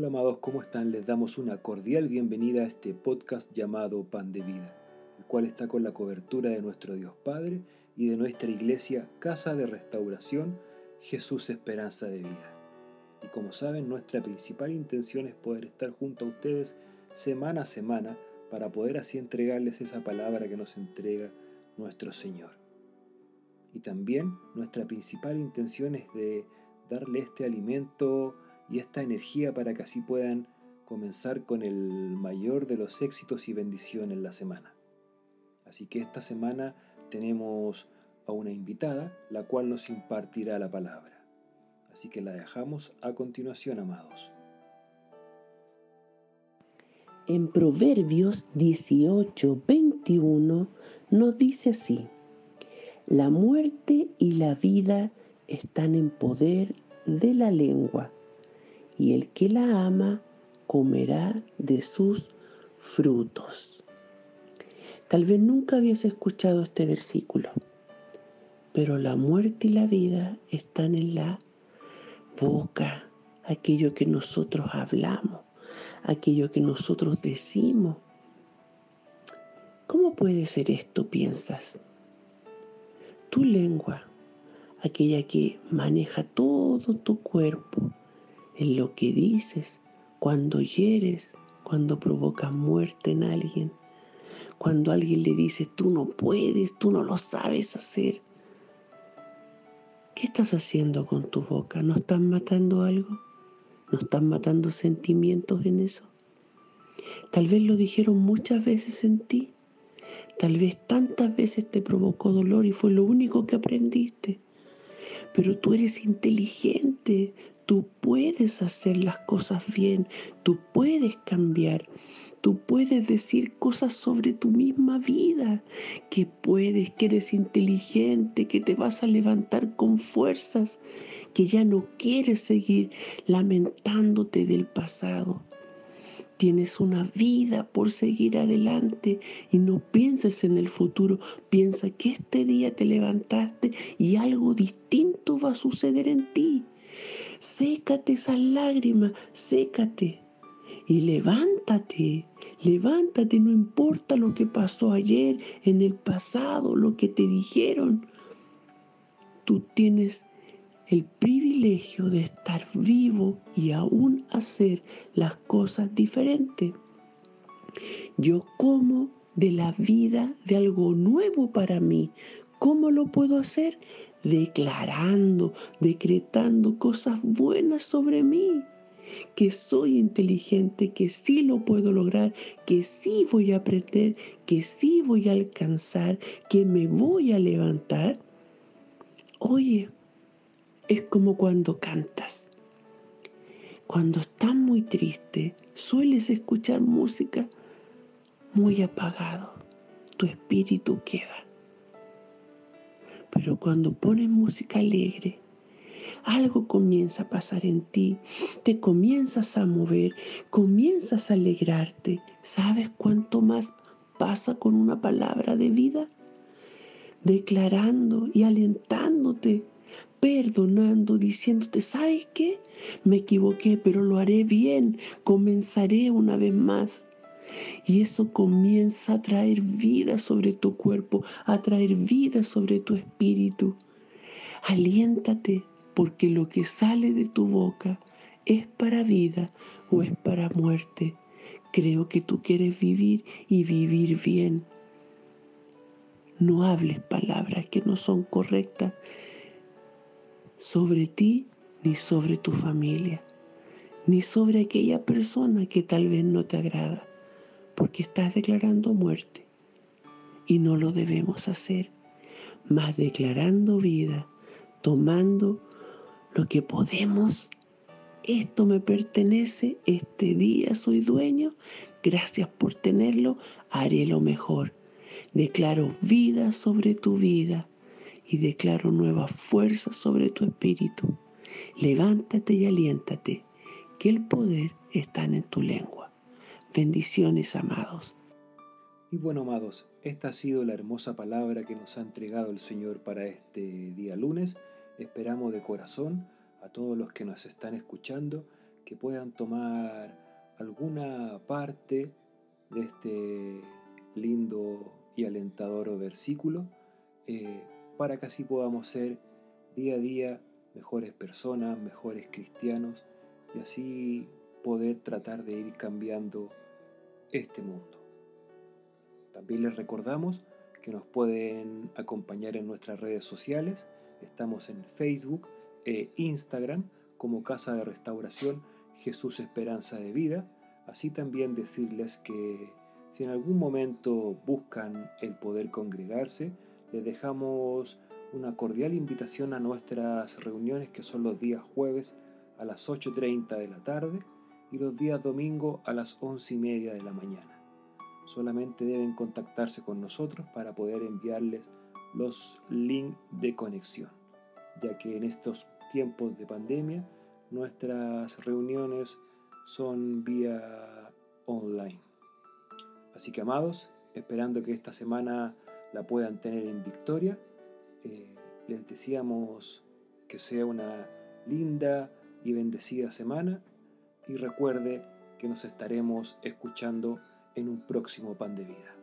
Hola amados, ¿cómo están? Les damos una cordial bienvenida a este podcast llamado Pan de Vida, el cual está con la cobertura de nuestro Dios Padre y de nuestra iglesia Casa de Restauración Jesús Esperanza de Vida. Y como saben, nuestra principal intención es poder estar junto a ustedes semana a semana para poder así entregarles esa palabra que nos entrega nuestro Señor. Y también nuestra principal intención es de darle este alimento y esta energía para que así puedan comenzar con el mayor de los éxitos y bendiciones la semana. Así que esta semana tenemos a una invitada, la cual nos impartirá la palabra. Así que la dejamos a continuación, amados. En Proverbios 18, 21 nos dice así, la muerte y la vida están en poder de la lengua y el que la ama comerá de sus frutos. Tal vez nunca habías escuchado este versículo, pero la muerte y la vida están en la boca, aquello que nosotros hablamos, aquello que nosotros decimos. ¿Cómo puede ser esto, piensas? Tu lengua, aquella que maneja todo tu cuerpo, en lo que dices, cuando hieres, cuando provocas muerte en alguien, cuando alguien le dice, tú no puedes, tú no lo sabes hacer. ¿Qué estás haciendo con tu boca? ¿No estás matando algo? ¿No estás matando sentimientos en eso? Tal vez lo dijeron muchas veces en ti. Tal vez tantas veces te provocó dolor y fue lo único que aprendiste. Pero tú eres inteligente, Tú puedes hacer las cosas bien, tú puedes cambiar, tú puedes decir cosas sobre tu misma vida, que puedes, que eres inteligente, que te vas a levantar con fuerzas, que ya no quieres seguir lamentándote del pasado. Tienes una vida por seguir adelante y no pienses en el futuro. Piensa que este día te levantaste y algo distinto va a suceder en ti. Sécate esas lágrimas, sécate. Y levántate, levántate, no importa lo que pasó ayer, en el pasado, lo que te dijeron. Tú tienes el privilegio de estar vivo y aún hacer las cosas diferentes. Yo como de la vida de algo nuevo para mí. ¿Cómo lo puedo hacer? declarando, decretando cosas buenas sobre mí, que soy inteligente, que sí lo puedo lograr, que sí voy a aprender, que sí voy a alcanzar, que me voy a levantar. Oye, es como cuando cantas. Cuando estás muy triste, sueles escuchar música muy apagado. Tu espíritu queda pero cuando pones música alegre, algo comienza a pasar en ti, te comienzas a mover, comienzas a alegrarte. ¿Sabes cuánto más pasa con una palabra de vida? Declarando y alentándote, perdonando, diciéndote, ¿sabes qué? Me equivoqué, pero lo haré bien, comenzaré una vez más. Y eso comienza a traer vida sobre tu cuerpo, a traer vida sobre tu espíritu. Aliéntate, porque lo que sale de tu boca es para vida o es para muerte. Creo que tú quieres vivir y vivir bien. No hables palabras que no son correctas sobre ti ni sobre tu familia, ni sobre aquella persona que tal vez no te agrada porque estás declarando muerte y no lo debemos hacer, más declarando vida, tomando lo que podemos. Esto me pertenece, este día soy dueño, gracias por tenerlo, haré lo mejor. Declaro vida sobre tu vida y declaro nueva fuerza sobre tu espíritu. Levántate y aliéntate, que el poder está en tu lengua. Bendiciones, amados. Y bueno, amados, esta ha sido la hermosa palabra que nos ha entregado el Señor para este día lunes. Esperamos de corazón a todos los que nos están escuchando que puedan tomar alguna parte de este lindo y alentador versículo eh, para que así podamos ser día a día mejores personas, mejores cristianos y así poder tratar de ir cambiando este mundo. También les recordamos que nos pueden acompañar en nuestras redes sociales. Estamos en Facebook e Instagram como Casa de Restauración Jesús Esperanza de Vida. Así también decirles que si en algún momento buscan el poder congregarse, les dejamos una cordial invitación a nuestras reuniones que son los días jueves a las 8.30 de la tarde y los días domingo a las 11 y media de la mañana. Solamente deben contactarse con nosotros para poder enviarles los links de conexión, ya que en estos tiempos de pandemia nuestras reuniones son vía online. Así que amados, esperando que esta semana la puedan tener en victoria, eh, les deseamos que sea una linda y bendecida semana y recuerde que nos estaremos escuchando en un próximo pan de vida.